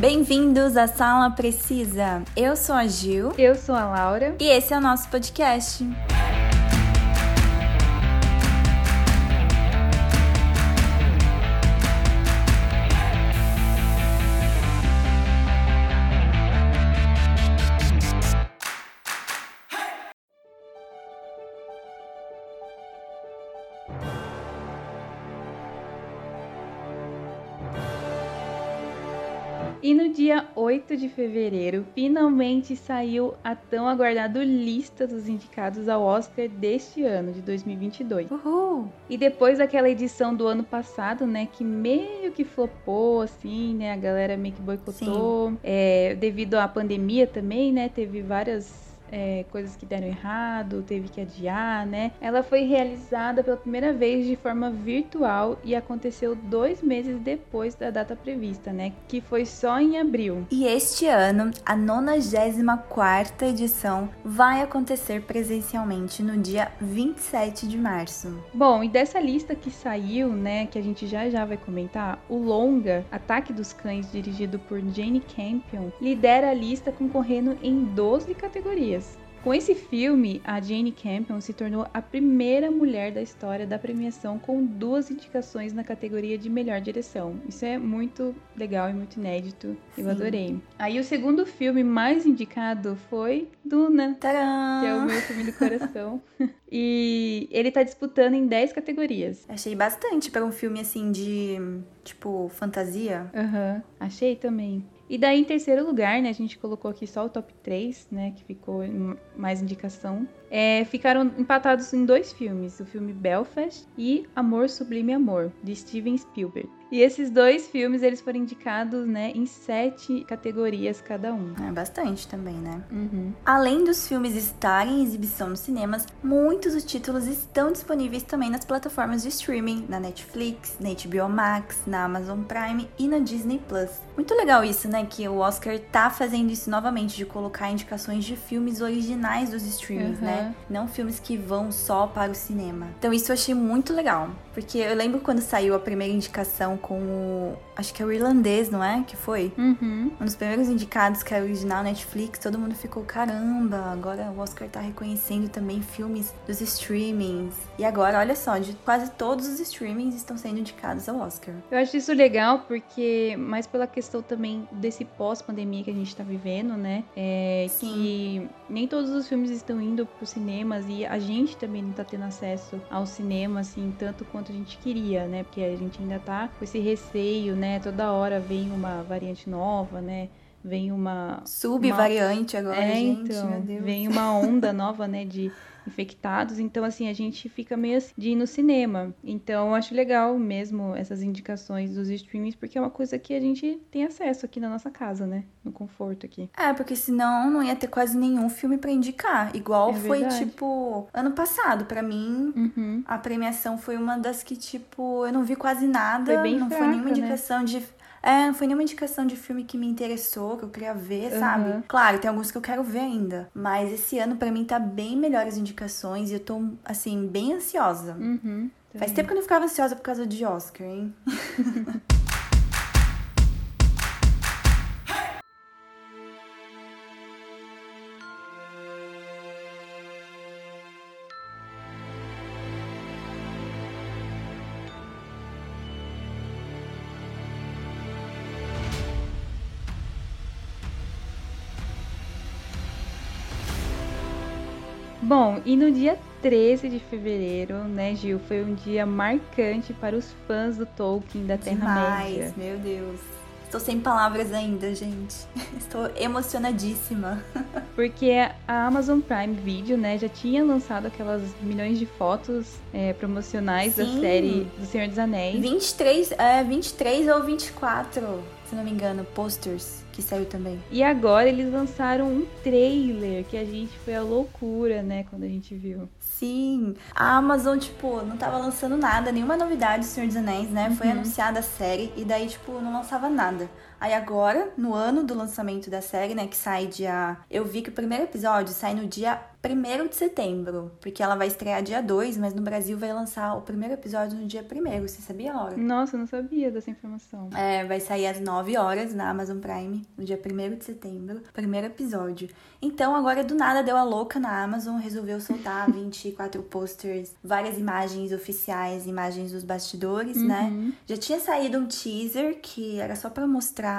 Bem-vindos à Sala Precisa. Eu sou a Gil. Eu sou a Laura. E esse é o nosso podcast. 8 de fevereiro, finalmente saiu a tão aguardada lista dos indicados ao Oscar deste ano, de 2022. Uhul! E depois daquela edição do ano passado, né, que meio que flopou, assim, né, a galera meio que boicotou, é, devido à pandemia também, né, teve várias é, coisas que deram errado, teve que adiar, né? Ela foi realizada pela primeira vez de forma virtual e aconteceu dois meses depois da data prevista, né? Que foi só em abril. E este ano, a 94 edição vai acontecer presencialmente no dia 27 de março. Bom, e dessa lista que saiu, né, que a gente já já vai comentar, o longa Ataque dos Cães, dirigido por Jane Campion, lidera a lista concorrendo em 12 categorias. Com esse filme, a Jane Campion se tornou a primeira mulher da história da premiação com duas indicações na categoria de melhor direção. Isso é muito legal e muito inédito. Eu Sim. adorei. Aí o segundo filme mais indicado foi Duna, Tcharam! que é o meu filme do coração. e ele tá disputando em 10 categorias. Achei bastante para um filme assim de, tipo, fantasia. Aham, achei também. E daí, em terceiro lugar, né, a gente colocou aqui só o top 3, né, que ficou mais indicação. É, ficaram empatados em dois filmes, o filme Belfast e Amor Sublime Amor, de Steven Spielberg. E esses dois filmes, eles foram indicados, né, em sete categorias cada um. É bastante também, né? Uhum. Além dos filmes estarem em exibição nos cinemas, muitos dos títulos estão disponíveis também nas plataformas de streaming, na Netflix, na HBO Max, na Amazon Prime e na Disney Plus. Muito legal isso, né? Que o Oscar tá fazendo isso novamente, de colocar indicações de filmes originais dos streamings, Uhum. né? Não filmes que vão só para o cinema. Então isso eu achei muito legal. Porque eu lembro quando saiu a primeira indicação com o. Acho que é o irlandês, não é? Que foi? Uhum. Um dos primeiros indicados que é original Netflix, todo mundo ficou, caramba, agora o Oscar tá reconhecendo também filmes dos streamings. E agora, olha só, de quase todos os streamings estão sendo indicados ao Oscar. Eu acho isso legal porque, mais pela questão também desse pós-pandemia que a gente tá vivendo, né? É Sim. que nem todos os filmes estão indo pros cinemas e a gente também não tá tendo acesso ao cinema, assim, tanto quanto a gente queria, né? Porque a gente ainda tá com esse receio, né? Toda hora vem uma variante nova, né? Vem uma. Subvariante agora, é, gente, então, meu Deus. vem uma onda nova, né? De infectados. Então, assim, a gente fica meio assim de ir no cinema. Então, eu acho legal mesmo essas indicações dos streamings, porque é uma coisa que a gente tem acesso aqui na nossa casa, né? No conforto aqui. É, porque senão não ia ter quase nenhum filme pra indicar. Igual É foi, tipo, ano passado. Pra mim, Uhum. a premiação foi uma das que, tipo, eu não vi quase nada. Foi bem não foi fraca, nenhuma né? indicação de. É, não foi nenhuma indicação de filme que me interessou, que eu queria ver, sabe? Aham. Claro, tem alguns que eu quero ver ainda. Mas esse ano, pra mim, tá bem melhor as indicações e eu tô, assim, bem ansiosa. Uhum. Faz tempo que eu não ficava ansiosa por causa de Oscar, hein? Bom, e no dia 13 de fevereiro, né, Gil, foi um dia marcante para os fãs do Tolkien da Terra-média. Meu Deus. Estou sem palavras ainda, gente. Estou emocionadíssima. Porque a Amazon Prime Video, né, já tinha lançado aquelas milhões de fotos é, promocionais da Sim. série do Senhor dos Anéis. 23, é, 23 ou 24, se não me engano, posters que saiu também. E agora eles lançaram um trailer que a gente foi a loucura, né, quando a gente viu. Sim, a Amazon, tipo, não tava lançando nada, nenhuma novidade do Senhor dos Anéis, né? Foi Uhum. anunciada a série e daí, tipo, não lançava nada. Aí agora, no ano do lançamento da série, né, que sai dia. Eu vi que o primeiro episódio sai no dia 1 de setembro, porque ela vai estrear dia 2, mas no Brasil vai lançar o primeiro episódio no dia 1 Você sabia, Laura? Nossa, eu não sabia dessa informação. É, vai sair às 9 horas na Amazon Prime, no dia 1 de setembro, primeiro episódio. Então, agora do nada deu a louca na Amazon, resolveu soltar 24 posters, várias imagens oficiais, imagens dos bastidores, né? Uhum. né? Já tinha saído um teaser que era só para mostrar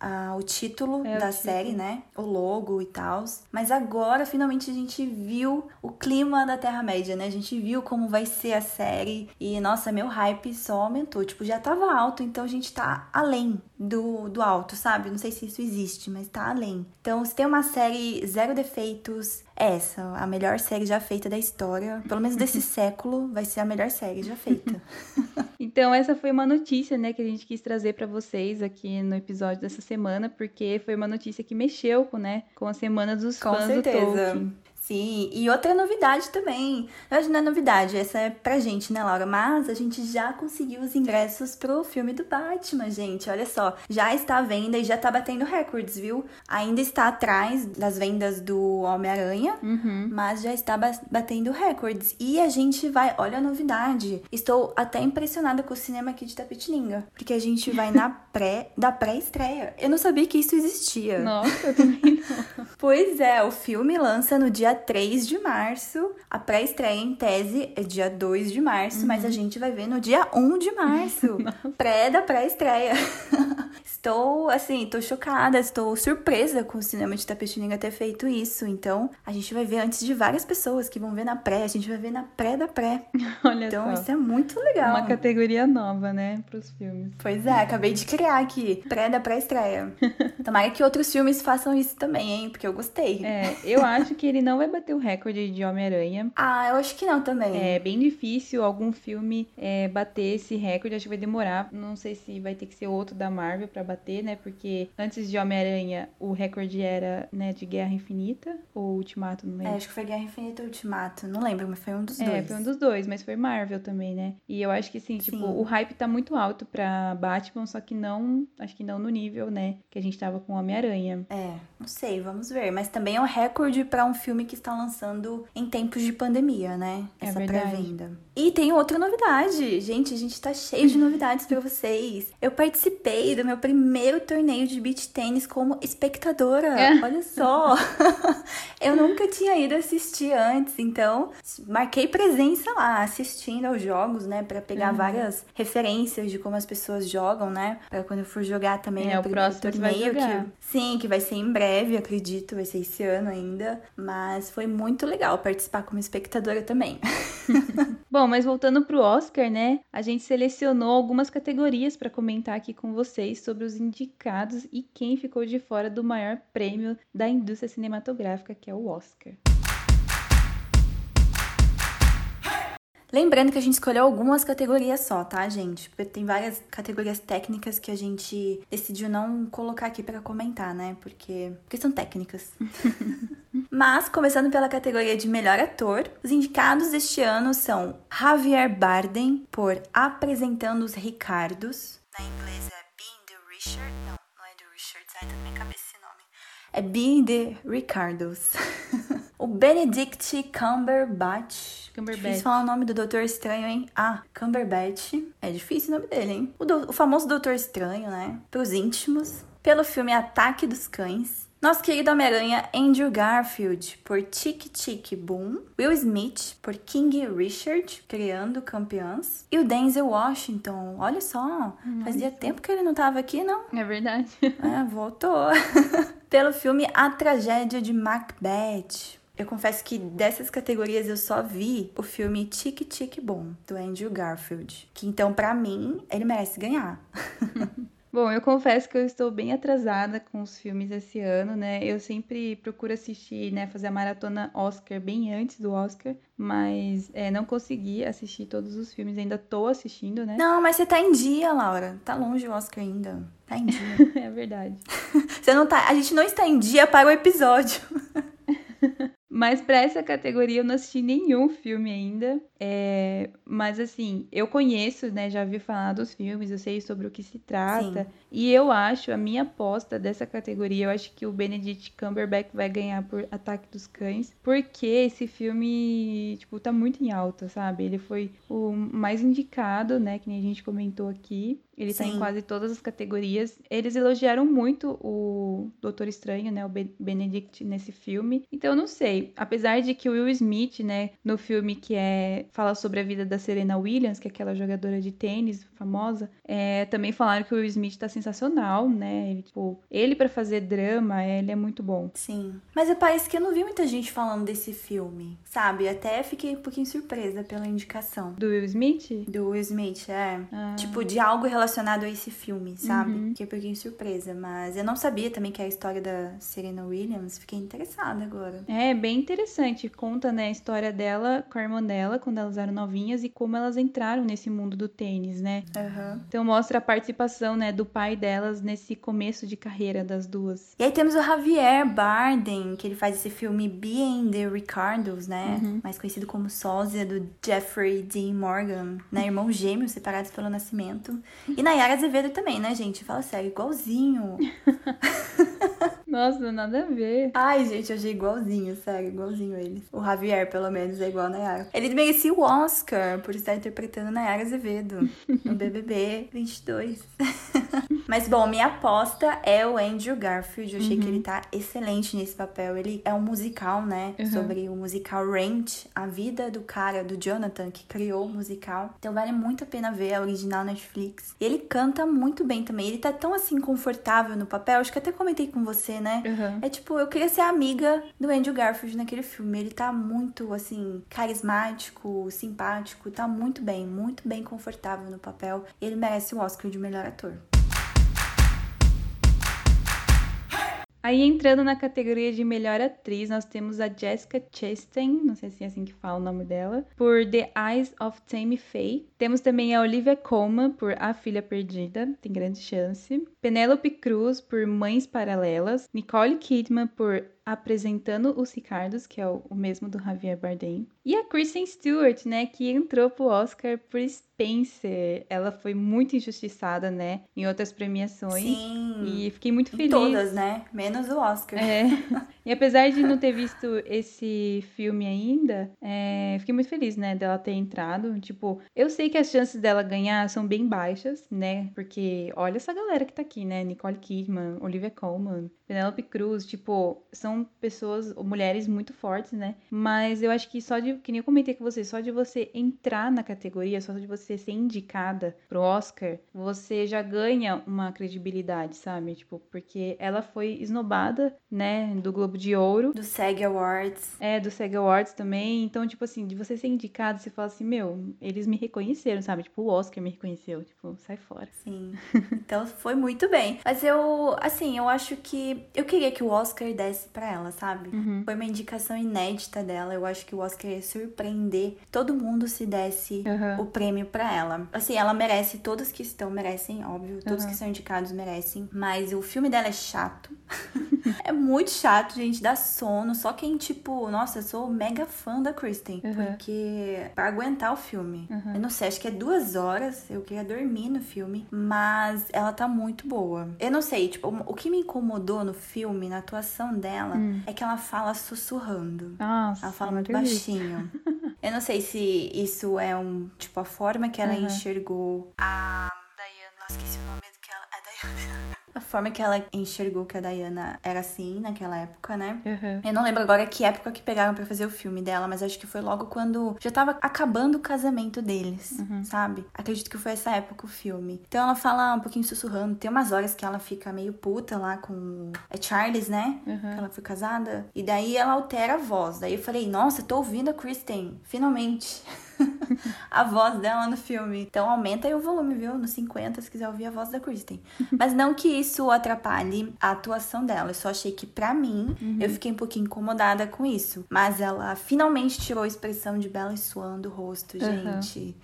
ah, o título É, o da título. série, né? O logo e tal. Mas agora, finalmente, a gente viu o clima da Terra-média, né? A gente viu como vai ser a série. E, nossa, meu hype só aumentou. Tipo, já tava alto, então a gente tá além do, do alto, sabe? Não sei se isso existe, mas tá além. Então, se tem uma série zero defeitos, é essa. A melhor série já feita da história. Pelo menos desse século, vai ser a melhor série já feita. Então, essa foi uma notícia, né, que a gente quis trazer pra vocês aqui no episódio dessa semana, porque foi uma notícia que mexeu com, né, com a semana dos Com fãs certeza. do Tolkien. Sim, e outra novidade também. Verdade, não é novidade, essa é pra gente, né, Laura? Mas a gente já conseguiu os ingressos pro filme do Batman, gente. Olha só, já está à venda e já tá batendo recordes, viu? Ainda está atrás das vendas do Homem-Aranha, Uhum. mas já está ba- batendo recordes. E a gente vai, olha a novidade. Estou até impressionada com o cinema aqui de Tapetininga, porque a gente vai na pré da pré-estreia. Eu não sabia que isso existia. Nossa, eu também não. Pois é, o filme lança no dia 3 de março. A pré-estreia, em tese, é dia 2 de março, mas a gente vai ver no dia 1 de março. pré da pré-estreia. estou, assim, tô chocada, estou surpresa com o cinema de Tapetininga ter feito isso. Então, a gente vai ver antes de várias pessoas que vão ver na pré, a gente vai ver na pré da pré. Olha Então, só. isso é muito legal. Uma categoria nova, né, pros filmes. Pois é, acabei de criar aqui, pré da pré-estreia. Tomara que outros filmes façam isso também, hein? Porque eu gostei. É, eu acho que ele não vai bater o recorde de Homem-Aranha. Ah, eu acho que não também. É bem difícil algum filme é, bater esse recorde. Acho que vai demorar. Não sei se vai ter que ser outro da Marvel pra bater, né? Porque antes de Homem-Aranha, o recorde era né, de Guerra Infinita ou Ultimato, não É, lembro. acho que foi Guerra Infinita ou Ultimato. Não lembro, mas foi um dos É, dois. foi um dos dois, mas foi Marvel também, né? E eu acho que assim, tipo, Sim. o hype tá muito alto pra Batman, só que não, acho que não no nível, né, que a gente tava com Homem-Aranha. É, não sei, vamos ver. Mas também é um recorde pra um filme que está lançando em tempos de pandemia, né? É Essa verdade. pré-venda. E tem outra novidade. Gente, a gente tá cheio de novidades pra vocês. Eu participei do meu primeiro torneio de beach tênis como espectadora. É. Olha só. Eu nunca tinha ido assistir antes, então marquei presença lá, assistindo aos jogos, né, Pra pegar Uhum. várias referências de como as pessoas jogam, né? Pra quando eu for jogar também É, o próximo torneio jogar. que Sim, que vai ser em breve, acredito, vai ser esse ano ainda. Mas foi muito legal participar como espectadora também. Bom, mas voltando pro Oscar, né? A gente selecionou algumas categorias pra comentar aqui com vocês sobre os indicados e quem ficou de fora do maior prêmio da indústria cinematográfica, que é o Oscar. Lembrando que a gente escolheu algumas categorias só, tá, gente? Porque tem várias categorias técnicas que a gente decidiu não colocar aqui pra comentar, né? Porque, porque são técnicas. Mas, começando pela categoria de melhor ator, os indicados deste ano são Javier Bardem por Apresentando os Ricardos. Na inglês é Being the Richard. Não, não é do Richard. Ai, tá na minha cabeça esse nome. É Being the Ricardos. o Benedict Cumberbatch. Cumberbatch. Difícil falar o nome do Doutor Estranho, hein? Ah, Cumberbatch. É difícil o nome dele, hein? O, do- o famoso Doutor Estranho, né? Pros íntimos. Pelo filme Ataque dos Cães. Nosso querido Homem-Aranha Andrew Garfield por Tic Tic Boom. Will Smith por King Richard, Criando Campeãs. E o Denzel Washington, olha só. Fazia tempo que ele não tava aqui, não? É verdade. É, voltou. Pelo filme A Tragédia de Macbeth. Eu confesso que dessas categorias eu só vi o filme Tic Tic Boom, do Andrew Garfield. Que então, pra mim, ele merece ganhar. Bom, eu confesso que eu estou bem atrasada com os filmes esse ano, né? Eu sempre procuro assistir, né, fazer a maratona Oscar bem antes do Oscar, mas é, não consegui assistir todos os filmes, ainda tô assistindo, né? Não, mas você tá em dia, Laura. Tá longe o Oscar ainda. Tá em dia. É verdade. Você não tá. A gente não está em dia para o episódio. Mas para essa categoria eu não assisti nenhum filme ainda. É, mas assim, eu conheço, né? Já vi falar dos filmes, eu sei sobre o que se trata. Sim. E eu acho, a minha aposta dessa categoria, eu acho que o Benedict Cumberbatch vai ganhar por Ataque dos Cães, porque esse filme, tipo, tá muito em alta, sabe? Ele foi o mais indicado, né? Que nem a gente comentou aqui. Ele Sim. tá em quase todas as categorias. Eles elogiaram muito o Doutor Estranho, né? O Benedict nesse filme. Então eu não sei. Apesar de que o Will Smith, né, no filme que é fala sobre a vida da Serena Williams, que é aquela jogadora de tênis famosa, é, também falaram que o Will Smith tá sensacional, né? Ele, tipo, ele para fazer drama, ele é muito bom. Sim. Mas é parece que eu não vi muita gente falando desse filme, sabe? Até fiquei um pouquinho surpresa pela indicação. Do Will Smith? Do Will Smith, é. Ah. Tipo, de algo relacionado a esse filme, sabe? Uhum. Fiquei um pouquinho surpresa, mas eu não sabia também que é a história da Serena Williams. Fiquei interessada agora. É, bem interessante. Conta, né, a história dela com a irmã dela, quando elas eram novinhas, e como elas entraram nesse mundo do tênis, né? Uhum. Então mostra a participação, né, do pai delas nesse começo de carreira das duas. E aí temos o Javier Bardem, que ele faz esse filme Being the Ricardos, né? Uhum. Mais conhecido como sósia do Jeffrey Dean Morgan, né? Irmão gêmeos separados pelo nascimento. E Nayara Azevedo também, né, gente? Fala sério, igualzinho. Nossa, nada a ver. Ai, gente, eu achei igualzinho, sério, igualzinho ele. O Javier, pelo menos, é igual a Nayara. Ele merecia o Oscar por estar interpretando Nayara Azevedo no BBB 22. Mas, bom, minha aposta é o Andrew Garfield. Eu achei uhum. que ele tá excelente nesse papel. Ele é um musical, né? Uhum. Sobre o musical Rent, a vida do cara, do Jonathan, que criou o musical. Então, vale muito a pena ver a original Netflix. E ele canta muito bem também. Ele tá tão, assim, confortável no papel. Acho que até comentei com você, né? Né? Uhum. É tipo, eu queria ser amiga do Andrew Garfield naquele filme. Ele tá muito, assim, carismático, simpático, tá muito bem, muito bem confortável no papel. Ele merece o Oscar de melhor ator. Aí entrando na categoria de melhor atriz, nós temos a Jessica Chastain, não sei se é assim que fala o nome dela, por The Eyes of Tammy Faye. Temos também a Olivia Colman por A Filha Perdida, tem grande chance. Penélope Cruz por Mães Paralelas. Nicole Kidman por apresentando os Ricardos, que é o, mesmo do Javier Bardem. E a Kristen Stewart, né, que entrou pro Oscar por Spencer. Ela foi muito injustiçada, né, em outras premiações. Sim. E fiquei muito feliz. Todas, né? Menos o Oscar. É. E apesar de não ter visto esse filme ainda, é, fiquei muito feliz, né, dela ter entrado. Tipo, eu sei que as chances dela ganhar são bem baixas, né, porque olha essa galera que tá aqui, né, Nicole Kidman, Olivia Colman, Penelope Cruz, tipo, são pessoas, mulheres muito fortes, né? Mas eu acho que só de, que nem eu comentei com você, só de você entrar na categoria, só de você ser indicada pro Oscar, você já ganha uma credibilidade, sabe? Tipo, porque ela foi esnobada, né, do Globo de Ouro. Do SEG Awards. É, do SEG Awards também. Então, tipo assim, de você ser indicado, você fala assim, meu, eles me reconheceram, sabe? Tipo, o Oscar me reconheceu. Tipo, sai fora. Sim. Então foi muito bem. Mas eu, assim, eu acho que eu queria que o Oscar desse para ela, sabe? Uhum. Foi uma indicação inédita dela. Eu acho que o Oscar ia surpreender todo mundo se desse uhum. o prêmio para ela. Assim, ela merece, todos que estão merecem, óbvio, todos uhum. que são indicados merecem, mas o filme dela é chato. é muito chato, gente, dá sono. Só quem, tipo, nossa, eu sou mega fã da Kristen, porque para aguentar o filme. Eu não sei, acho que é duas horas, eu queria dormir no filme, mas ela tá muito boa. Eu não sei, tipo, o que me incomodou no filme, na atuação dela, hum. é que ela fala sussurrando. Nossa, ela fala muito baixinho. Eu não sei se isso é um, tipo, a forma que ela uhum. enxergou a Diana. Esqueci o nome que ela. É Diana a forma que ela enxergou que a Diana era assim naquela época, né? Uhum. Eu não lembro agora que época que pegaram para fazer o filme dela, mas acho que foi logo quando já tava acabando o casamento deles, uhum. sabe? Acredito que foi essa época o filme. Então ela fala um pouquinho sussurrando. Tem umas horas que ela fica meio puta lá com. É Charles, né? Uhum. Que ela foi casada. E daí ela altera a voz. Daí eu falei, nossa, tô ouvindo a Kristen, finalmente. a voz dela no filme. Então aumenta aí o volume, viu? No 50, se quiser ouvir a voz da Kristen. Mas não que isso atrapalhe a atuação dela. Eu só achei que, pra mim, uhum. eu fiquei um pouquinho incomodada com isso. Mas ela finalmente tirou a expressão de Bella Swan do rosto, gente. Uhum.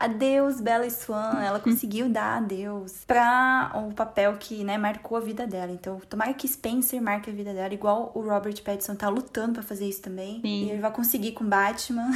Adeus, Bella Swan. Ela conseguiu dar adeus pra o papel que, né, marcou a vida dela. Então, tomara que Spencer marque a vida dela, igual o Robert Pattinson tá lutando para fazer isso também. Sim. E ele vai conseguir com Batman.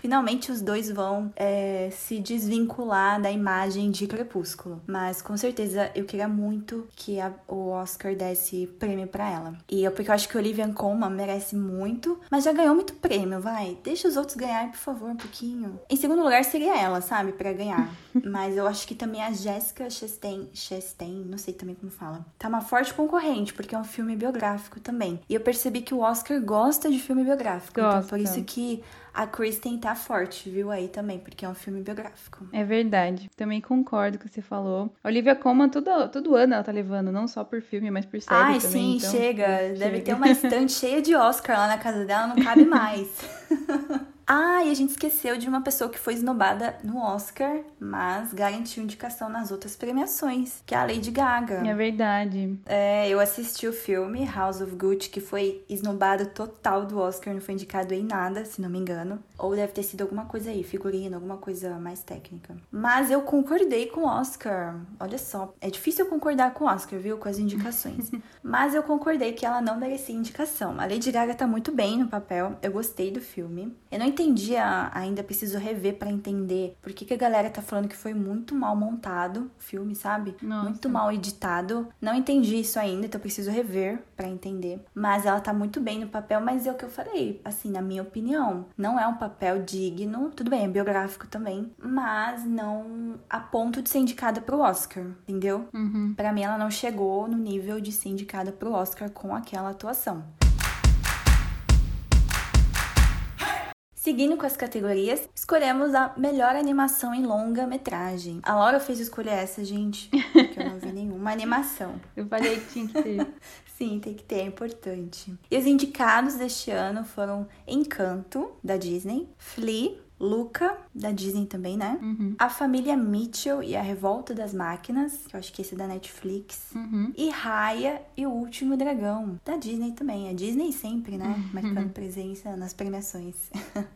Finalmente os dois vão é, se desvincular da imagem de Crepúsculo. Mas com certeza eu queria muito que a, o Oscar desse prêmio para ela. E eu, porque eu acho que Olivia Colman merece muito, mas já ganhou muito prêmio, vai. Deixa os outros ganhar, por favor, um pouquinho. Em segundo lugar seria ela, sabe, para ganhar. mas eu acho que também a Jessica Chastain, Chastain, não sei também como fala, tá uma forte concorrente, porque é um filme biográfico também. E eu percebi que o Oscar gosta de filme biográfico. Gosta. Então por isso que a Kristen tá forte, viu, aí também, porque é um filme biográfico. É verdade. Também concordo com o que você falou. Olivia Colman, todo, todo ano ela tá levando, não só por filme, mas por série Ai, também. sim, então... chega. Deve chega. ter uma estante cheia de Oscar lá na casa dela, não cabe mais. Ah, e a gente esqueceu de uma pessoa que foi esnobada no Oscar, mas garantiu indicação nas outras premiações, que é a Lady Gaga. É verdade. É, eu assisti o filme House of Gucci, que foi esnobado total do Oscar, não foi indicado em nada, se não me engano. Ou deve ter sido alguma coisa aí, figurino, alguma coisa mais técnica. Mas eu concordei com o Oscar. Olha só, é difícil concordar com o Oscar, viu? Com as indicações. mas eu concordei que ela não merecia indicação. A Lady Gaga tá muito bem no papel, eu gostei do filme. Eu não entendi ainda, preciso rever para entender por que, que a galera tá falando que foi muito mal montado o filme, sabe? Nossa. Muito mal editado. Não entendi isso ainda, então preciso rever para entender. Mas ela tá muito bem no papel, mas é o que eu falei, assim, na minha opinião, não é um papel digno. Tudo bem, é biográfico também, mas não a ponto de ser indicada pro Oscar, entendeu? Uhum. Para mim ela não chegou no nível de ser indicada pro Oscar com aquela atuação. Seguindo com as categorias, escolhemos a melhor animação em longa-metragem. A Laura fez escolher essa, gente, porque eu não vi nenhuma animação. Eu falei que tinha que ter. Sim, tem que ter, é importante. E os indicados deste ano foram Encanto, da Disney, Flea, Luca, da Disney também, né? Uhum. A Família Mitchell e a Revolta das Máquinas, que eu acho que esse é da Netflix. Uhum. E Raya e o Último Dragão, da Disney também. A Disney sempre, né? Uhum. Marcando presença nas premiações.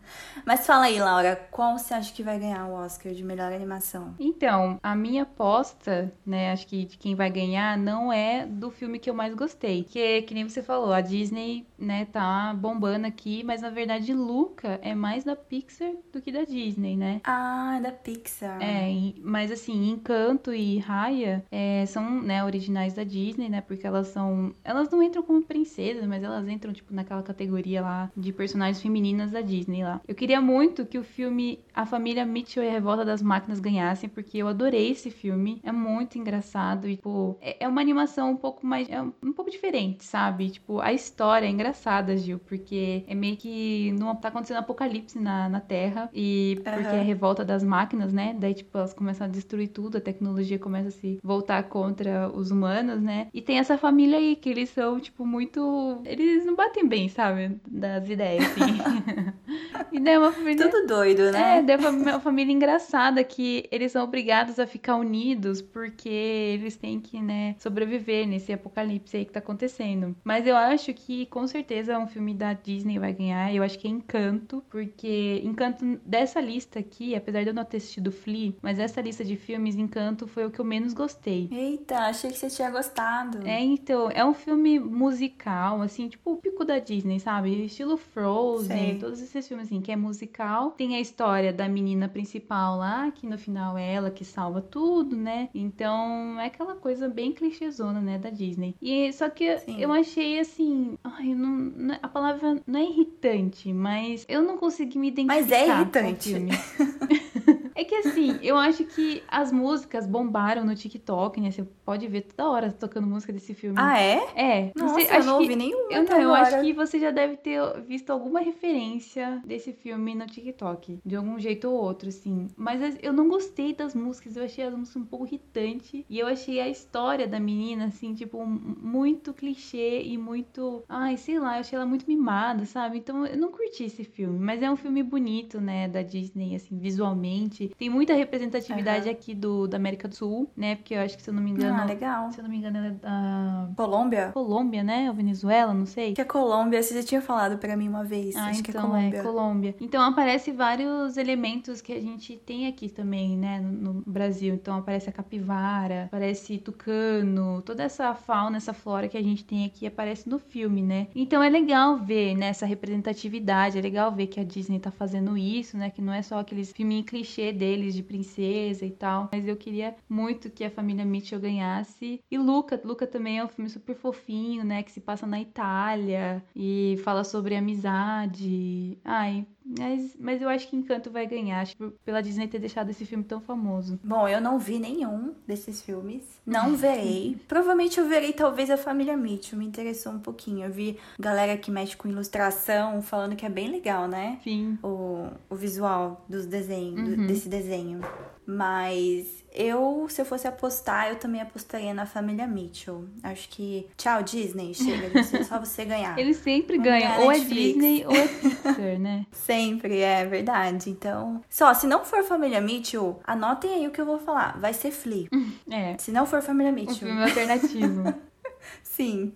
Mas fala aí, Laura, qual você acha que vai ganhar o Oscar de melhor animação? Então, a minha aposta, né, acho que de quem vai ganhar não é do filme que eu mais gostei. Que, que nem você falou, a Disney, né, tá bombando aqui, mas na verdade Luca é mais da Pixar do que da Disney, né? Ah, é da Pixar. É, mas assim, Encanto e Raya é, são, né, originais da Disney, né? Porque elas são. Elas não entram como princesas, mas elas entram, tipo, naquela categoria lá de personagens femininas da Disney lá. Eu queria muito que o filme A Família Mitchell e a Revolta das Máquinas ganhassem, porque eu adorei esse filme. É muito engraçado e, tipo, é, é uma animação um pouco mais. É um pouco diferente, sabe? Tipo, a história é engraçada, Gil, porque é meio que não tá acontecendo apocalipse na, na Terra e porque uhum. é a revolta das máquinas, né? Daí, tipo, elas começam a destruir tudo, a tecnologia começa a se voltar contra os humanos, né? E tem essa família aí, que eles são, tipo, muito. Eles não batem bem, sabe? Das ideias, assim. e daí é uma família. Tudo doido, né? É, daí é uma família engraçada que eles são obrigados a ficar unidos porque eles têm que, né, sobreviver nesse apocalipse aí que tá acontecendo. Mas eu acho que com certeza um filme da Disney vai ganhar. Eu acho que é Encanto, porque Encanto dessa lista aqui, apesar de eu não ter assistido Flea, mas essa lista de filmes, Encanto foi o que eu menos gostei. Eita, achei que você tinha gostado. É, então, é um filme musical, assim, tipo o pico da Disney, sabe? Estilo Frozen, Sei. todos esses filmes, assim, que é musical. Tem a história da menina principal lá, que no final é ela que salva tudo, né? Então, é aquela coisa bem clichêzona, né, da Disney. E só que Sim. eu achei, assim, ai, não, a palavra não é irritante, mas eu não consegui me identificar. Mas é irritante. é que que assim, eu acho que as músicas bombaram no TikTok, né? Você pode ver toda hora tocando música desse filme. Ah, é? É. Nossa, você, eu não que- ouvi nenhum. Eu não, eu acho que você já deve ter visto alguma referência desse filme no TikTok, de algum jeito ou outro, assim. Mas as- eu não gostei das músicas, eu achei as músicas um pouco irritante e eu achei a história da menina, assim, tipo, muito clichê e muito, ai, sei lá, eu achei ela muito mimada, sabe? Então eu não curti esse filme, mas é um filme bonito, né, da Disney, assim, visualmente. Tem muita representatividade Aham. aqui do da América do Sul, né? Porque eu acho que se eu não me engano, Ah, legal. se eu não me engano, ela é da Colômbia? Colômbia, né? Ou Venezuela, não sei. Que é Colômbia, você já tinha falado pra mim uma vez. Ah, acho que é então Colômbia. é Colômbia. Então aparece vários elementos que a gente tem aqui também, né, no, no Brasil. Então aparece a capivara, aparece tucano, toda essa fauna, essa flora que a gente tem aqui aparece no filme, né? Então é legal ver né, essa representatividade, é legal ver que a Disney tá fazendo isso, né? Que não é só aqueles filminhos clichê deles de princesa e tal. Mas eu queria muito que a família Mitchell ganhasse. E Luca, Luca também é um filme super fofinho, né? Que se passa na Itália e fala sobre amizade. Ai, mas, mas eu acho que Encanto vai ganhar, acho que pela Disney ter deixado esse filme tão famoso. Bom, eu não vi nenhum desses filmes. Não verei. Provavelmente eu verei talvez a família Mitchell. Me interessou um pouquinho. Eu vi galera que mexe com ilustração falando que é bem legal, né? Sim. O, o visual dos desenhos, do- Uhum. desse desenho. Mas eu, se eu fosse apostar, eu também apostaria na família Mitchell. Acho que. Tchau, Disney. Chega você, só você ganhar. Eles sempre Vamos ganham, ou é Netflix. Disney ou é Pixar, né? Sempre, é verdade. Então. Só, se não for família Mitchell, anotem aí o que eu vou falar. Vai ser Flea. É. Se não for família Um Mitchell. filme alternativo. Sim.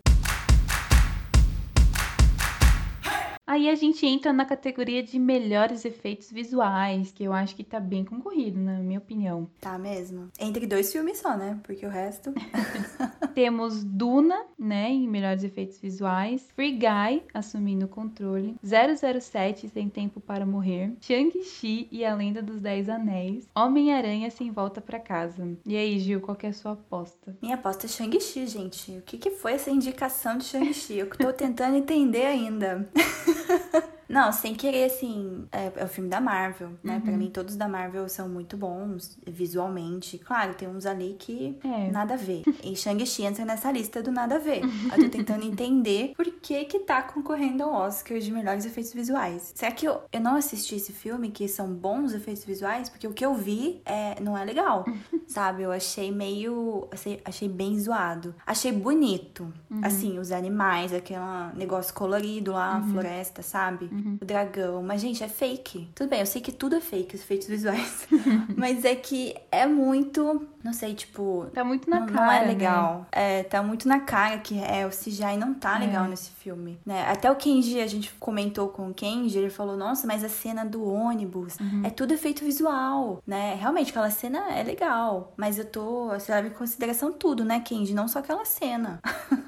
Aí a gente entra na categoria de melhores efeitos visuais, que eu acho que tá bem concorrido, na minha opinião. Tá mesmo. Entre dois filmes só, né? Porque o resto. Temos Duna, né, em melhores efeitos visuais. Free Guy, assumindo o controle. 007, Sem Tempo para Morrer. Shang-Chi e a Lenda dos Dez Anéis. Homem-Aranha Sem Volta para Casa. E aí, Gil, qual é a sua aposta? Minha aposta é Shang-Chi, gente. O que, que foi essa indicação de Shang-Chi? Eu tô tentando entender ainda. Não, sem querer, assim, é, é o filme da Marvel, né? Pra mim, todos da Marvel são muito bons visualmente. Claro, tem uns ali que É. nada a ver. E Shang-Chi entra nessa lista do nada a ver. Eu tô tentando entender por que que tá concorrendo ao Oscar de melhores efeitos visuais. Será que eu, eu não assisti esse filme, que são bons efeitos visuais? Porque o que eu vi é, não é legal, sabe? Eu achei meio... Achei, achei bem zoado. Achei bonito. Assim, os animais, aquele negócio colorido lá, a floresta, sabe? O dragão. Mas, gente, é fake. Tudo bem, eu sei que tudo é fake, os efeitos visuais. Mas é que é muito... Não sei, tipo... Tá muito na não, cara, não é né? legal. É, tá muito na cara que é o CGI não tá legal É. nesse filme, né? Até o Kenji, a gente comentou com o Kenji, ele falou: "Nossa, mas a cena do ônibus Uhum. é tudo efeito visual, né? Realmente aquela cena é legal, mas eu tô, você leva em consideração tudo, né, Kenji, não só aquela cena."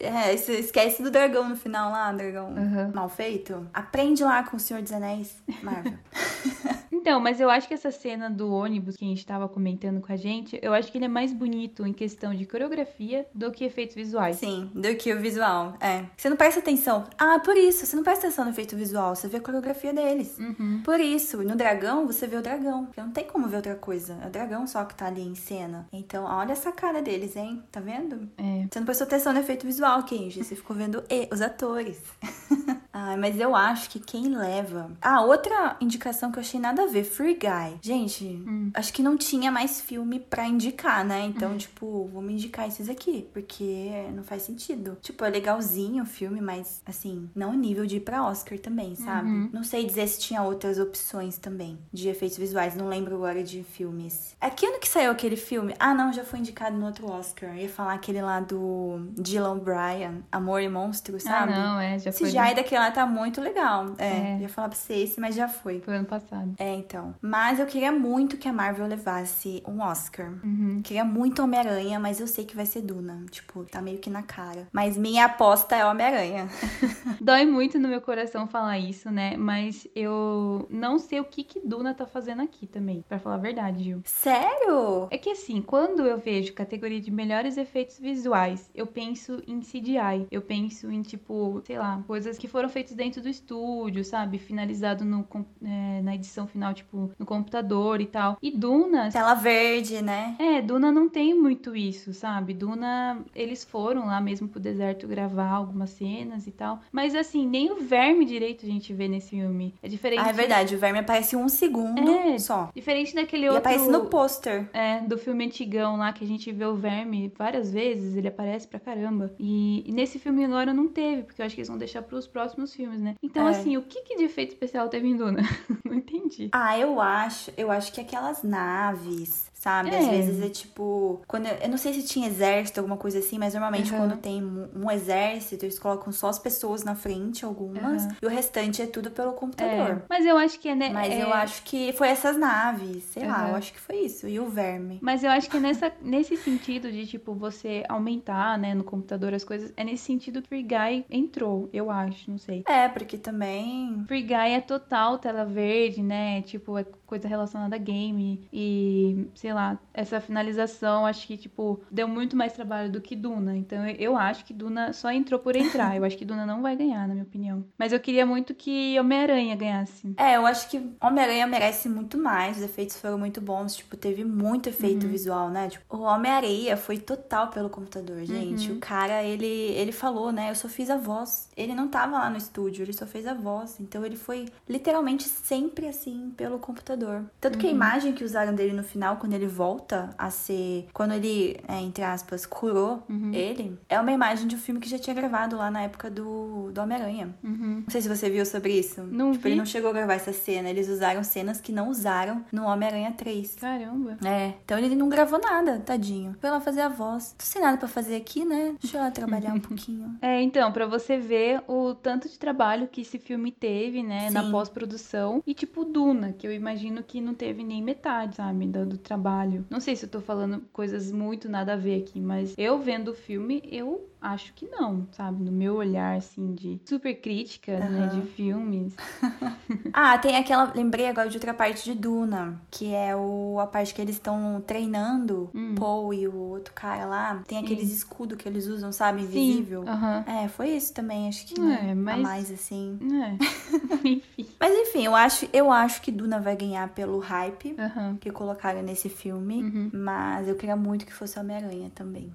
É, você esquece do dragão no final lá, dragão Uhum. mal feito. Aprende lá com o Senhor dos Anéis, Marvel. Então, mas eu acho que essa cena do ônibus que a gente tava comentando com a gente, eu acho que ele é mais bonito em questão de coreografia do que efeitos visuais. Sim, do que o visual. É. Você não presta atenção. Ah, por isso, você não presta atenção no efeito visual, você vê a coreografia deles. Uhum. Por isso, no dragão, você vê o dragão. Porque não tem como ver outra coisa. É o dragão só que tá ali em cena. Então, olha essa cara deles, hein? Tá vendo? É. Você não prestou atenção no efeito visual, Kenji. Você ficou vendo e, os atores. ah, mas eu acho que quem leva. Ah, outra indicação que eu achei nada a ver: Free Guy. Gente, acho que não tinha mais filme pra indicar, né? Então, tipo, vamos indicar esses aqui. Porque não faz sentido. Tipo, é legalzinho o filme, mas, assim, não nível de ir pra Oscar também, sabe? Não sei dizer se tinha outras opções também de efeitos visuais. Não lembro agora de filmes. É que ano que saiu aquele filme? Ah, não, já foi indicado no outro Oscar. Eu ia falar aquele lá do Dylan Bryan, Amor e Monstro, sabe? Ah, não, é, já Esse foi, já daquele lá tá muito legal. É, É. ia falar pra esse, mas já foi. foi ano passado. É, então. Mas eu queria muito que a Marvel levasse um Oscar. Uhum. Queria muito Homem-Aranha, mas eu sei que vai ser Duna. Tipo, tá meio que na cara. Mas minha aposta é Homem-Aranha. Dói muito no meu coração falar isso, né? Mas eu não sei o que que Duna tá fazendo aqui também, pra falar a verdade, Gil. Sério? É que assim, quando eu vejo categoria de melhores efeitos visuais, eu penso em CGI. Eu penso em, tipo, sei lá, coisas que foram feitas dentro do estúdio, sabe? Finalizado no, é, na edição final tipo, no computador e tal. E Duna. Tela verde, né? É, Duna não tem muito isso, sabe? Duna, eles foram lá mesmo pro deserto gravar algumas cenas e tal. Mas assim, nem o verme direito a gente vê nesse filme. É diferente. Ah, é verdade, o verme aparece um segundo É. só. Diferente daquele E outro. aparece no pôster. É, do filme antigão lá, que a gente vê o verme várias vezes, ele aparece pra caramba. E, e nesse filme agora não teve, porque eu acho que eles vão deixar pros próximos filmes, né? Então, É. assim, o que, que de efeito especial teve em Duna? não entendi. Ah, eu acho, eu acho que aquelas naves, sabe? Às É. vezes é tipo, quando eu, eu não sei se tinha exército, alguma coisa assim, mas normalmente Uhum. quando tem um, um exército, eles colocam só as pessoas na frente, algumas, Uhum. e o restante é tudo pelo computador. É, mas eu acho que é, né? Mas é- eu acho que foi essas naves, sei lá, Uhum. eu acho que foi isso. E o verme. Mas eu acho que é nessa, nesse sentido de, tipo, você aumentar, né, no computador as coisas, é nesse sentido que o Free Guy entrou, eu acho, não sei. É, porque também. Free Guy é total tela verde, né? Tipo, é coisa relacionada a game. E, sei lá, essa finalização acho que, tipo, deu muito mais trabalho do que Duna. Então eu, acho que Duna só entrou por entrar. Eu acho que Duna não vai ganhar, na minha opinião. Mas eu queria muito que Homem-Aranha ganhasse. É, eu acho que Homem-Aranha merece muito mais. Os efeitos foram muito bons. Tipo, teve muito efeito Uhum. visual, né? Tipo, o Homem-Areia foi total pelo computador, gente. Uhum. O cara, ele, ele falou, né? Eu só fiz a voz. Ele não tava lá no estúdio, ele só fez a voz. Então ele foi literalmente sempre assim pelo computador. Tanto Uhum. que a imagem que usaram dele no final, quando ele volta a ser. Quando ele, é, entre aspas, curou Uhum. ele, é uma imagem de um filme que já tinha gravado lá na época do, do Homem-Aranha. Uhum. Não sei se você viu sobre isso. Não tipo, vi. ele não chegou a gravar essa cena. Eles usaram cenas que não usaram no Homem-Aranha 3. Caramba. É, então ele não gravou nada, tadinho. Foi lá fazer a voz. Tô sem nada pra fazer aqui, né? Deixa eu lá trabalhar um pouquinho. É, então, pra você ver o tanto de trabalho que esse filme teve, né, na Sim. pós-produção. E tipo, Duna, que eu imagino que não teve nem metade, sabe, do, do trabalho. Não sei se eu tô falando coisas muito nada a ver aqui, mas eu vendo o filme, eu acho que não, sabe? No meu olhar, assim, de super crítica, né, Aham. de filmes. Ah, tem aquela. Lembrei agora de outra parte de Duna, que é o, a parte que eles estão treinando, Hum. Paul e o outro cara lá. Tem aqueles escudos que eles usam, sabe? Sim, Invisível. aham. É, foi isso também, acho que É, né? mas- a mais assim. É, enfim. Mas enfim, eu acho, eu acho que Duna vai ganhar pelo hype Aham. que colocaram nesse filme. Uhum. Mas eu queria muito que fosse Homem-Aranha também.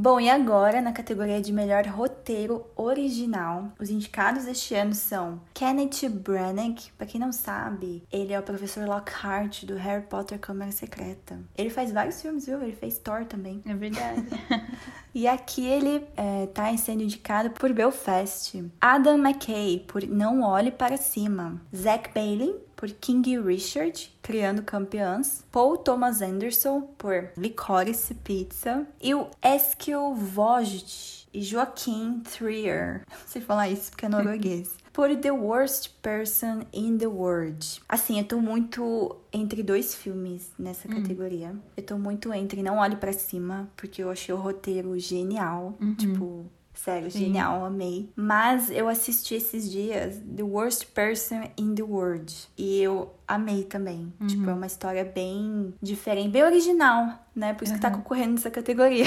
Bom, e agora, na categoria de melhor roteiro original, os indicados este ano são Kenneth Branagh, pra quem não sabe, ele é o professor Lockhart do Harry Potter Câmara Secreta. Ele faz vários filmes, viu? Ele fez Thor também. É verdade. E aqui ele é, tá sendo indicado por Belfast. Adam McKay, por Não Olhe Para Cima. Zach Bailey, por King Richard, Criando Campeãs. Paul Thomas Anderson, por Licorice Pizza. E o Eskil Vogt e Joaquim Trier. Não sei falar isso porque é norueguês. Por The Worst Person in the World. Assim, eu tô muito entre dois filmes nessa categoria. Eu tô muito entre Não Olhe Pra Cima, porque eu achei o roteiro genial. Tipo, sério, Sim. genial, amei. Mas eu assisti esses dias The Worst Person in the World. E eu amei também. Tipo, é uma história bem diferente, bem original, né? Por isso que tá concorrendo nessa categoria.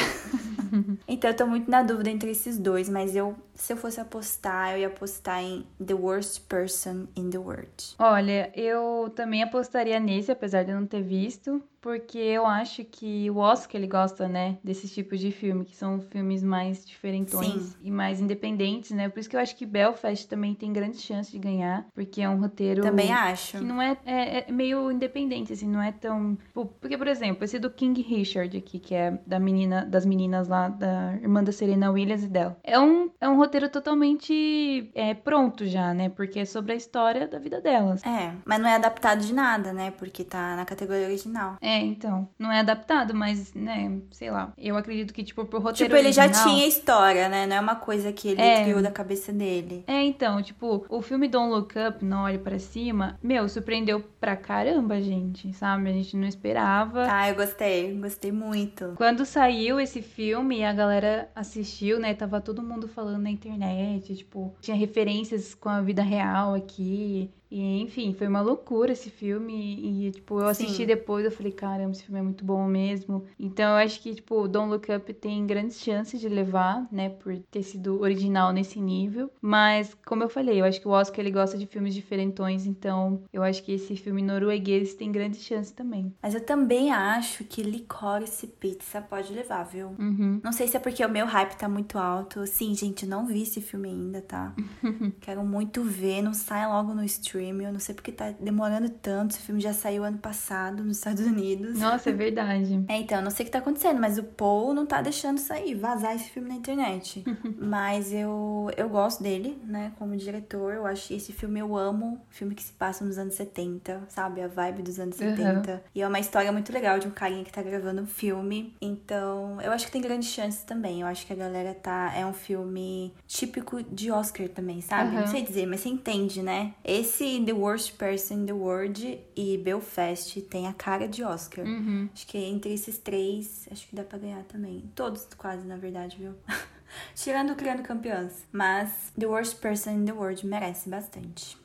então eu tô muito na dúvida entre esses dois, mas eu, se eu fosse apostar, eu ia apostar em The Worst Person in the World. Olha, eu também apostaria nesse, apesar de eu não ter visto, porque eu acho que o Oscar ele gosta, né, desses tipos de filme, que são filmes mais diferentões Sim. e mais independentes, né? Por isso que eu acho que Belfast também tem grande chance de ganhar, porque é um roteiro Também acho. que não é, é, é meio independente, assim, não é tão. tipo, Porque, por exemplo, esse do King Richard aqui, que é da menina, das meninas lá, da irmã da Serena Williams e dela. É um, é um roteiro totalmente é, pronto já, né? Porque é sobre a história da vida delas. É, mas não é adaptado de nada, né? Porque tá na categoria original. É, então. Não é adaptado, mas, né, sei lá. Eu acredito que, tipo, pro roteiro Tipo, ele já tinha história, né? Não é uma coisa que ele É. criou da cabeça dele. É, então, tipo, o filme Don't Look Up, Não Olhe Pra Cima, meu, surpreendeu pra caramba, gente, sabe? A gente não esperava. Ah, eu gostei, gostei muito. Quando saiu esse filme a galera assistiu, né? Tava todo mundo falando na internet, tipo, tinha referências com a vida real aqui. E, enfim, foi uma loucura esse filme. E, tipo, eu assisti Sim. depois, eu falei, caramba, esse filme é muito bom mesmo. Então, eu acho que, tipo, Don't Look Up tem grandes chances de levar, né, por ter sido original nesse nível. Mas, como eu falei, eu acho que o Oscar, ele gosta de filmes diferentões. Então, eu acho que esse filme norueguês tem grandes chances também. Mas eu também acho que Licorice Pizza pode levar, viu? Uhum. Não sei se é porque o meu hype tá muito alto. Sim, gente, não vi esse filme ainda, tá? Quero muito ver, não sai logo no stream streaming. Eu não sei porque tá demorando tanto. Esse filme já saiu ano passado nos Estados Unidos. Nossa, é verdade. é, então, eu não sei o que tá acontecendo, mas o Paul não tá deixando sair, vazar esse filme na internet. mas eu, eu gosto dele, né, como diretor. Eu acho que esse filme eu amo. Filme que se passa nos anos 70, sabe? A vibe dos anos uhum. 70. E é uma história muito legal de um carinha que tá gravando um filme. Então, eu acho que tem grandes chances também. Eu acho que a galera tá. É um filme típico de Oscar também, sabe? Uhum. Não sei dizer, mas você entende, né? Esse The Worst Person in the World e Belfast tem a cara de Oscar. Uhum. Acho que entre esses três, acho que dá pra ganhar também. Todos, quase, na verdade, viu? Tirando o Criando Campeãs. Mas The Worst Person in the World merece bastante.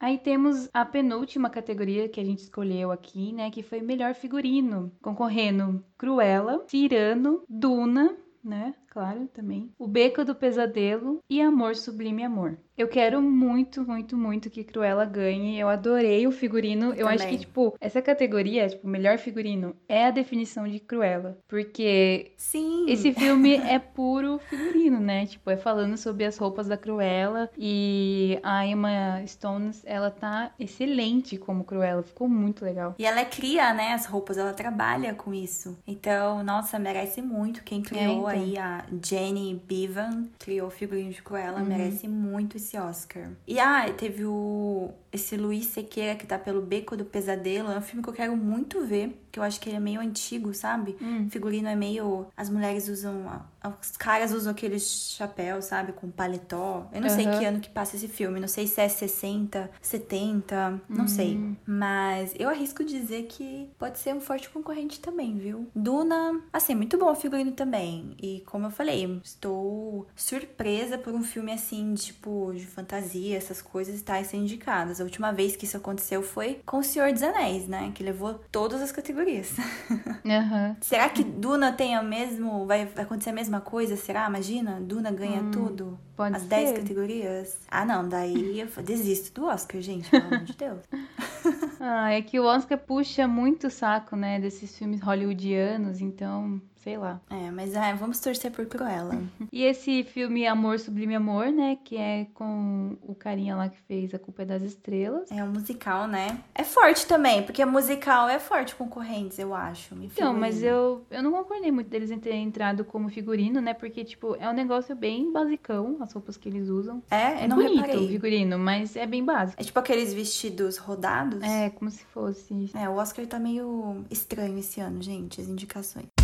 Aí temos a penúltima categoria que a gente escolheu aqui, né? Que foi melhor figurino, concorrendo Cruella, Tirano, Duna, né? Claro, também. O Beco do Pesadelo e Amor Sublime Amor. Eu quero muito, muito, muito que Cruella ganhe. Eu adorei o figurino. Eu, eu acho que, tipo, essa categoria, tipo, melhor figurino, é a definição de Cruella. Porque Sim. esse filme é puro figurino, né? Tipo, é falando sobre as roupas da Cruella. E a Emma Stones, ela tá excelente como Cruella. Ficou muito legal. E ela cria, né, as roupas, ela trabalha com isso. Então, nossa, merece muito. Quem criou é, então. aí, a Jenny Bevan, criou o figurino de Cruella, uhum. merece muito esse Oscar. E ah, teve o esse Luiz Sequeira que tá pelo Beco do Pesadelo. É um filme que eu quero muito ver, que eu acho que ele é meio antigo, sabe? Hum. Figurino é meio as mulheres usam os caras usam aqueles chapéus, sabe, com paletó. Eu não uhum. sei que ano que passa esse filme, não sei se é 60, 70, não uhum. sei. Mas eu arrisco dizer que pode ser um forte concorrente também, viu? Duna, assim, muito bom o figurino também. E como eu falei, estou surpresa por um filme assim, tipo, de fantasia, essas coisas estarem sendo indicadas. A última vez que isso aconteceu foi com O Senhor dos Anéis, né? Que levou todas as categorias. Uhum. Será que Duna tem o mesmo. Vai acontecer a mesma coisa? Será? Imagina? Duna ganha hum, tudo? Pode as ser. 10 categorias? Ah, não. Daí eu desisto do Oscar, gente. Pelo amor de Deus. ah, é que o Oscar puxa muito o saco, né? Desses filmes hollywoodianos, então sei lá. É, mas é, vamos torcer por Cruella. e esse filme Amor Sublime Amor, né? Que é com o carinha lá que fez A Culpa é das Estrelas. É um musical, né? É forte também, porque musical é forte concorrentes, eu acho. Então, mas eu, eu não concordei muito deles em terem entrado como figurino, né? Porque, tipo, é um negócio bem basicão, as roupas que eles usam. É, é não bonito reparei. o figurino, mas é bem básico. É tipo aqueles vestidos rodados? É, como se fosse. É, o Oscar tá meio estranho esse ano, gente, as indicações.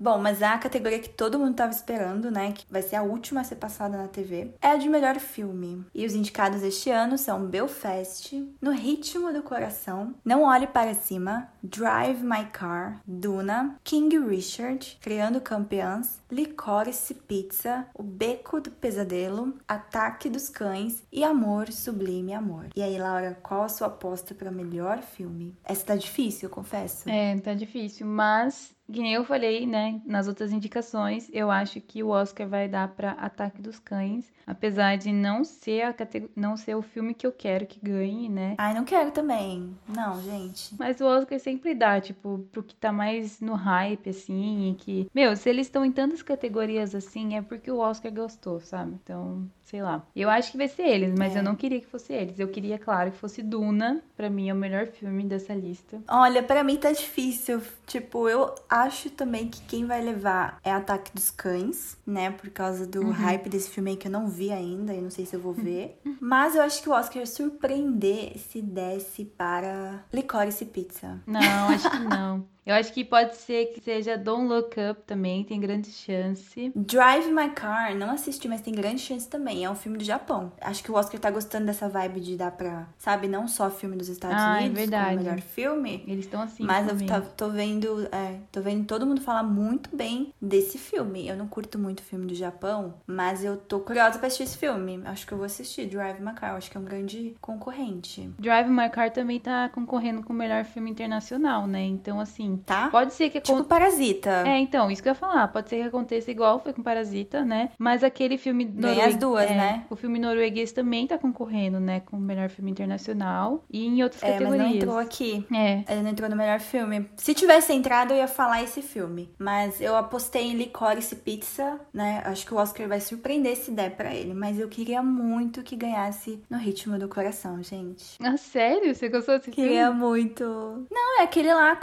Bom, mas a categoria que todo mundo tava esperando, né, que vai ser a última a ser passada na TV, é a de melhor filme. E os indicados este ano são Belfast, No Ritmo do Coração, Não Olhe Para Cima, Drive My Car, Duna, King Richard, Criando Campeãs, Licorice Pizza, O Beco do Pesadelo, Ataque dos Cães e Amor Sublime Amor. E aí, Laura, qual a sua aposta para melhor filme? Essa tá difícil, eu confesso. É, tá difícil, mas que nem eu falei, né, nas outras indicações, eu acho que o Oscar vai dar para Ataque dos Cães, apesar de não ser a não ser o filme que eu quero que ganhe, né? Ai, não quero também. Não, gente. Mas o Oscar sempre dá, tipo, pro que tá mais no hype assim, e que, meu, se eles estão em tantas categorias assim, é porque o Oscar gostou, sabe? Então, sei lá. Eu acho que vai ser eles, mas é. eu não queria que fosse eles. Eu queria, claro, que fosse Duna. Para mim é o melhor filme dessa lista. Olha, para mim tá difícil. Tipo, eu acho também que quem vai levar é Ataque dos Cães, né? Por causa do uhum. hype desse filme aí que eu não vi ainda e não sei se eu vou ver. mas eu acho que o Oscar ia surpreender se desse para Licorice Pizza. Não, acho que não. Eu acho que pode ser que seja Don't Look Up também, tem grande chance. Drive My Car, não assisti, mas tem grande chance também. É um filme do Japão. Acho que o Oscar tá gostando dessa vibe de dar pra, sabe, não só filme dos Estados Ah, é Unidos verdade. como melhor filme. Eles estão assim. Mas eu também. tá- tô vendo, é, tô vendo todo mundo falar muito bem desse filme. Eu não curto muito filme do Japão, mas eu tô curiosa pra assistir esse filme. Acho que eu vou assistir Drive My Car. Acho que é um grande concorrente. Drive My Car também tá concorrendo com o melhor filme internacional, né? Então, assim, Tá? pode ser que Tipo Parasita. É, então, isso que eu ia falar. Pode ser que aconteça igual foi com Parasita, né? Mas aquele filme Ganha as duas, é, né? O filme norueguês também tá concorrendo, né? Com o melhor filme internacional e em outras É, mas categorias. não entrou aqui. É. Ele não entrou no melhor filme. Se tivesse entrado, eu ia falar esse filme. Mas eu apostei em Licorice Pizza, né? Acho que o Oscar vai surpreender se der pra ele. Mas eu queria muito que ganhasse no ritmo do coração, gente. Ah, sério? Você gostou desse Queria filme? muito. Não, é aquele lá, a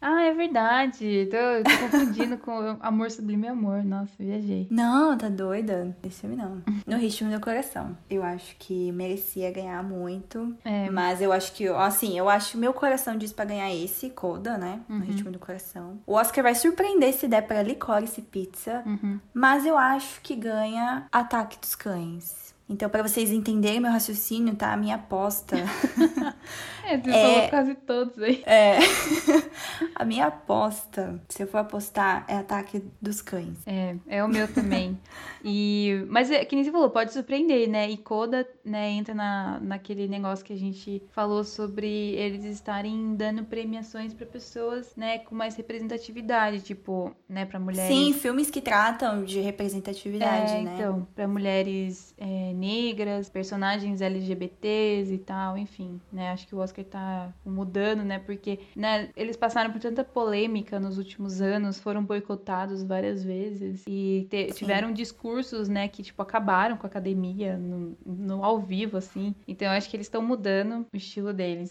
Ah, é verdade. Tô, tô confundindo com Amor Sublime Amor. Nossa, viajei. Não, tá doida? Esse filme não. No ritmo do coração. Eu acho que merecia ganhar muito. É. Mas eu acho que, assim, eu acho que meu coração diz pra ganhar esse, Coda, né? No ritmo do coração. O Oscar vai surpreender se der pra Licorice Pizza. Uhum. Mas eu acho que ganha Ataque dos Cães. Então, pra vocês entenderem meu raciocínio, tá? A minha aposta. É, você É. falou quase todos aí. é. a minha aposta, se eu for apostar, é Ataque dos Cães. É, é o meu também. e, mas é que nem você falou, pode surpreender, né? E Coda, né, entra na, naquele negócio que a gente falou sobre eles estarem dando premiações pra pessoas, né, com mais representatividade, tipo, né, para mulheres. Sim, filmes que tratam de representatividade, É, né? então, para mulheres é, negras, personagens LGBTs e tal, enfim, né? Acho que o Oscar tá mudando, né? Porque, né, eles passaram por tanta polêmica nos últimos anos, foram boicotados várias vezes e te- tiveram discursos, né, que tipo acabaram com a academia no, no ao vivo assim. Então, eu acho que eles estão mudando o estilo deles.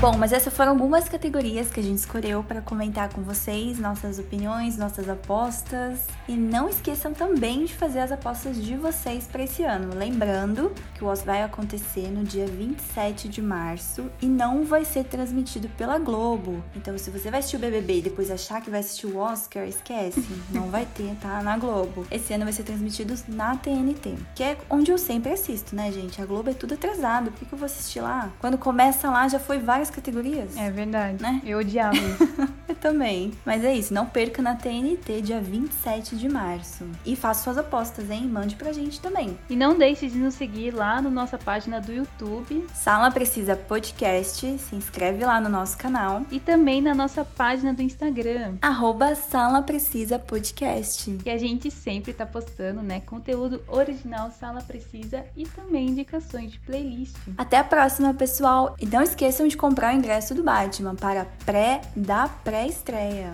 Bom, mas essas foram algumas categorias que a gente escolheu para comentar com vocês, nossas opiniões, nossas apostas. E não esqueçam também de fazer as apostas de vocês para esse ano. Lembrando que o Oscar vai acontecer no dia 27 de março e não vai ser transmitido pela Globo. Então, se você vai assistir o BBB e depois achar que vai assistir o Oscar, esquece. Não vai ter, tá? Na Globo. Esse ano vai ser transmitido na TNT, que é onde eu sempre assisto, né, gente? A Globo é tudo atrasado. Por que que eu vou assistir lá? Quando começa lá, já foi várias categorias. É verdade. Né? Eu odiava isso. Eu também. Mas é isso, não perca na TNT, dia 27 de março. E faça suas apostas, hein? Mande pra gente também. e não deixe de nos seguir lá na nossa página do YouTube Sala Precisa Podcast, se inscreve lá no nosso canal. e também na nossa página do Instagram. Arroba Sala Precisa Podcast. Que a gente sempre tá postando, né? Conteúdo original Sala Precisa e também indicações de playlist. Até a próxima, pessoal. E não esqueçam de comprar o ingresso do Batman para pré da pré-estreia.